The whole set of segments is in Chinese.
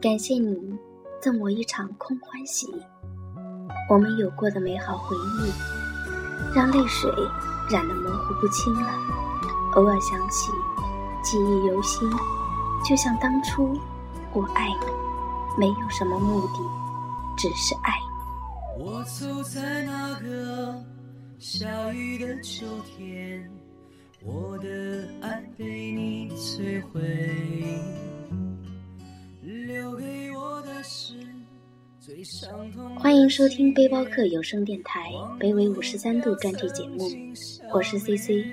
感谢你赠我一场空欢喜，我们有过的美好回忆，让泪水染得模糊不清了。偶尔想起，记忆犹新，就像当初我爱你，没有什么目的，只是爱你。我走在那个下雨的秋天，我的爱被你摧毁。欢迎收听背包客有声电台北纬五十三度专题节目，我是 C C。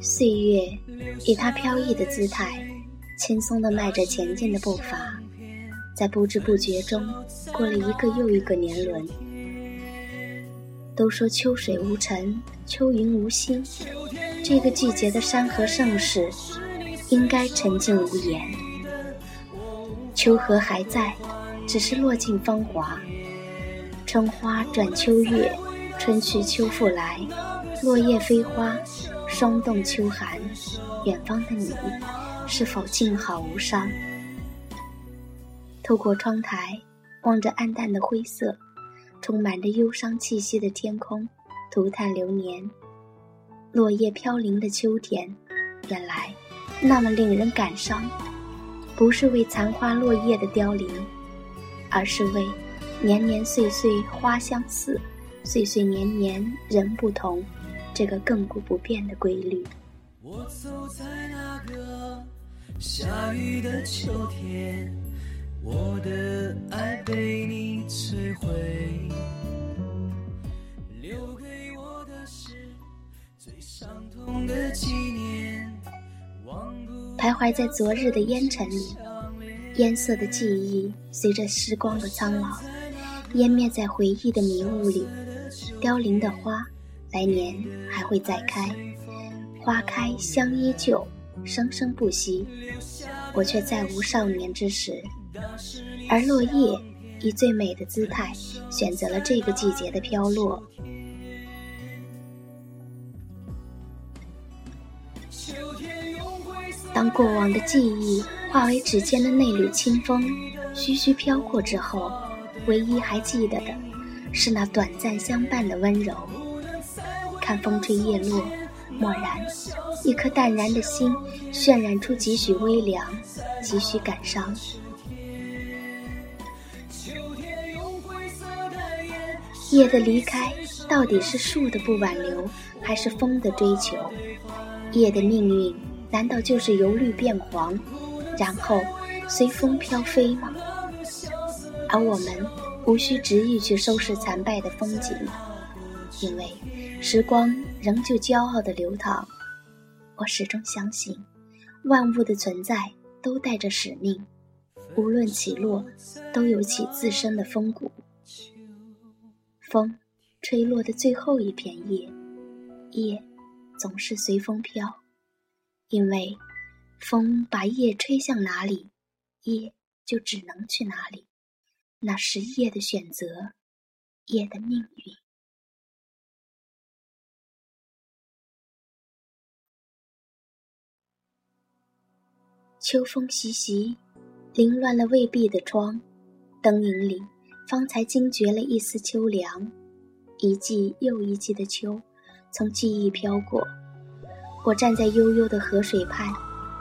岁月以它飘逸的姿态，轻松地迈着前进的步伐，在不知不觉中过了一个又一个年轮。都说秋水无尘，秋云无心。这个季节的山河盛世，应该沉静无言。秋荷还在，只是落尽芳华。春花转秋月，春去秋复来。落叶飞花，霜冻秋寒。远方的你，是否静好无伤？透过窗台，望着暗淡的灰色。充满着忧伤气息的天空，涂炭流年。落叶飘零的秋天，原来那么令人感伤。不是为残花落叶的凋零，而是为年年岁岁花相似，岁岁年年人不同这个亘古不变的规律。我走在那个下雨的秋天。我的爱被你摧毁，徘徊在昨日的烟尘里，烟色的记忆随着时光的苍老，湮灭在回忆的迷雾里。凋零的花，来年还会再开，花开香依旧，生生不息。我却再无少年之时。而落叶以最美的姿态选择了这个季节的飘落。当过往的记忆化为指尖的那缕清风，徐徐飘过之后，唯一还记得的，是那短暂相伴的温柔。看风吹叶落，蓦然，一颗淡然的心渲染出几许微凉，几许感伤。夜的离开，到底是树的不挽留，还是风的追求？夜的命运，难道就是由绿变黄，然后随风飘飞吗？而我们无需执意去收拾残败的风景，因为时光仍旧骄傲的流淌。我始终相信，万物的存在都带着使命，无论起落，都有其自身的风骨。风吹落的最后一片叶，叶总是随风飘，因为风把叶吹向哪里，叶就只能去哪里。那是叶的选择，叶的命运。秋风习习，凌乱了未闭的窗，灯影里。方才惊觉了一丝秋凉，一季又一季的秋，从记忆飘过。我站在悠悠的河水畔，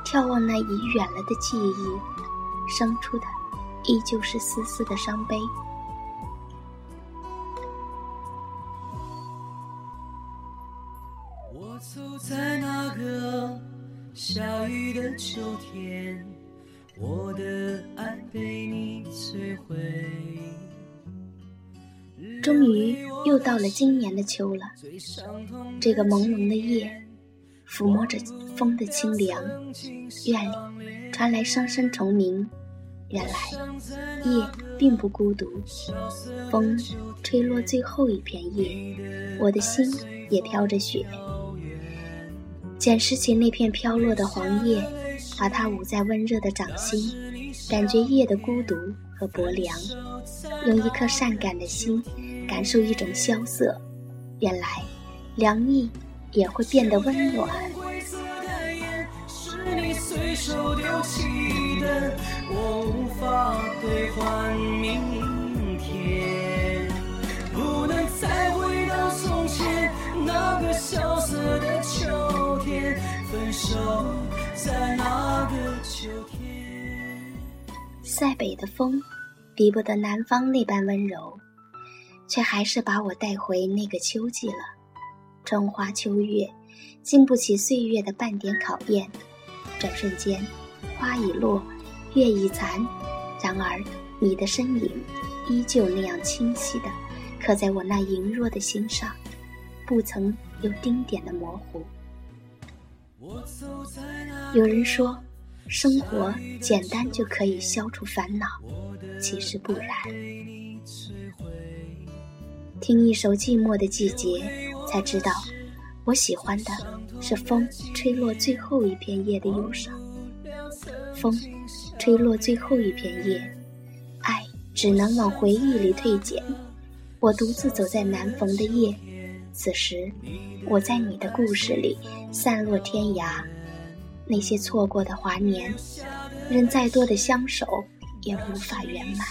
眺望那已远了的记忆，生出的依旧是丝丝的伤悲。我走在那个下雨的秋天，我的爱被你摧毁。终于又到了今年的秋了，这个朦胧的夜，抚摸着风的清凉，院里传来声声虫鸣。原来夜并不孤独，风吹落最后一片叶，我的心也飘着雪。捡拾起那片飘落的黄叶，把它捂在温热的掌心，感觉夜的孤独和薄凉，用一颗善感的心。感受一种萧瑟，原来凉意也会变得温暖。塞北的风，比不得南方那般温柔，却还是把我带回那个秋季了。春花秋月，经不起岁月的半点考验。转瞬间，花已落，月已残，然而你的身影，依旧那样清晰的刻在我那羸弱的心上，不曾有丁点的模糊。有人说。生活简单就可以消除烦恼，其实不然。听一首《寂寞的季节》，才知道，我喜欢的是风吹落最后一片叶的忧伤。风吹落最后一片叶，爱只能往回忆里退减。我独自走在难逢的夜，此时，我在你的故事里散落天涯。那些错过的华年，任再多的相守也无法圆满。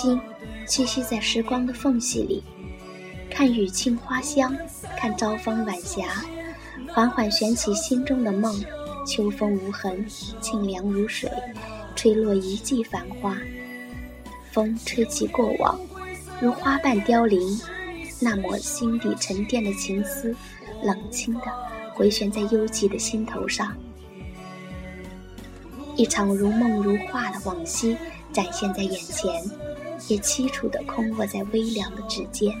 心栖息在时光的缝隙里，看雨沁花香，看朝风晚霞，缓缓悬起心中的梦。秋风无痕，清凉如水，吹落一季繁花。风吹起过往，如花瓣凋零。那抹心底沉淀的情思，冷清的回旋在幽寂的心头上。一场如梦如画的往昔展现在眼前，也凄楚的空落在微凉的指尖。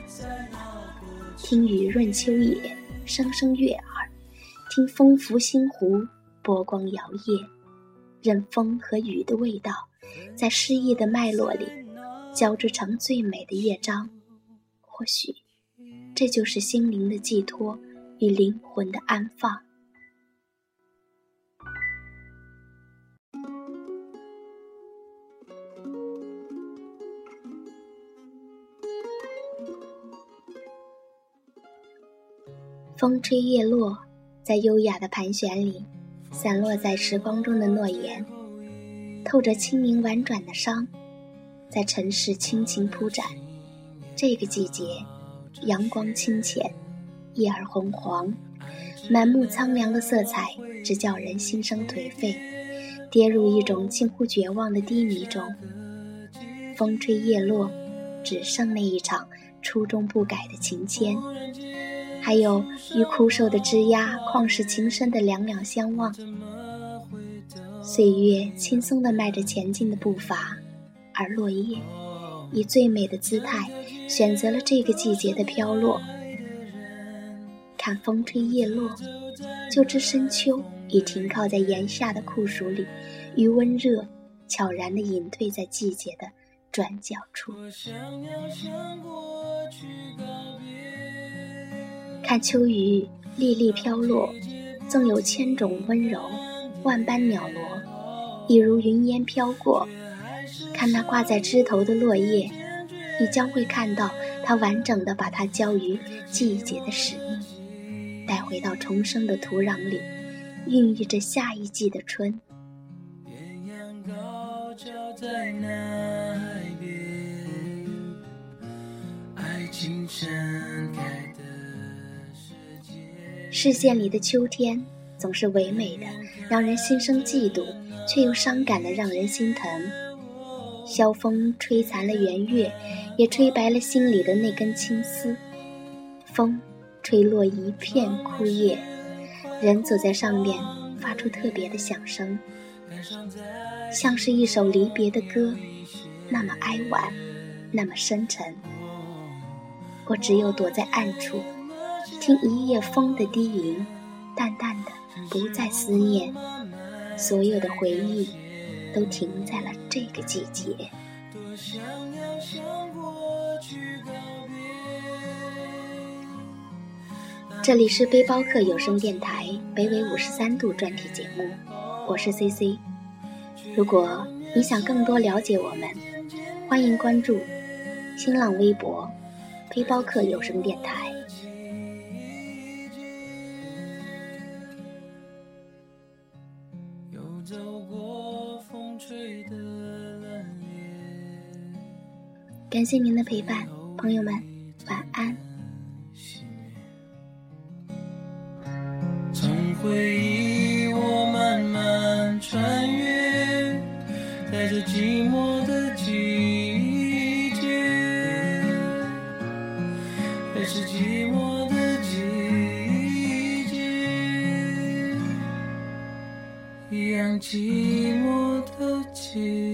听雨润秋野，声声悦耳；听风拂星湖。波光摇曳，任风和雨的味道，在诗意的脉络里交织成最美的乐章。或许，这就是心灵的寄托与灵魂的安放。风吹叶落，在优雅的盘旋里。散落在时光中的诺言，透着轻盈婉转的伤，在尘世轻轻铺展。这个季节，阳光清浅，叶儿红黄，满目苍凉的色彩，只叫人心生颓废，跌入一种近乎绝望的低迷中。风吹叶落，只剩那一场初衷不改的情牵。还有与枯瘦的枝桠、旷世情深的两两相望，岁月轻松地迈着前进的步伐，而落叶以最美的姿态选择了这个季节的飘落。看风吹叶落，就知深秋已停靠在檐下的酷暑里，与温热悄然地隐退在季节的转角处。我想要看秋雨沥沥飘落，纵有千种温柔，万般鸟罗，已如云烟飘过。看那挂在枝头的落叶，你将会看到它完整的把它交于季节的使命，带回到重生的土壤里，孕育着下一季的春。爱情开视线里的秋天总是唯美的，让人心生嫉妒，却又伤感的让人心疼。萧风吹残了圆月，也吹白了心里的那根青丝。风吹落一片枯叶，人走在上面，发出特别的响声，像是一首离别的歌，那么哀婉，那么深沉。我只有躲在暗处。听一夜风的低吟，淡淡的，不再思念，所有的回忆都停在了这个季节。多想。这里是背包客有声电台北纬五十三度专题节目，我是 C C。如果你想更多了解我们，欢迎关注新浪微博背包客有声电台。感谢您的陪伴，朋友们，晚安。从回忆我慢慢穿越，在这寂寞的季节，还是寂寞的季节，一样寂寞。to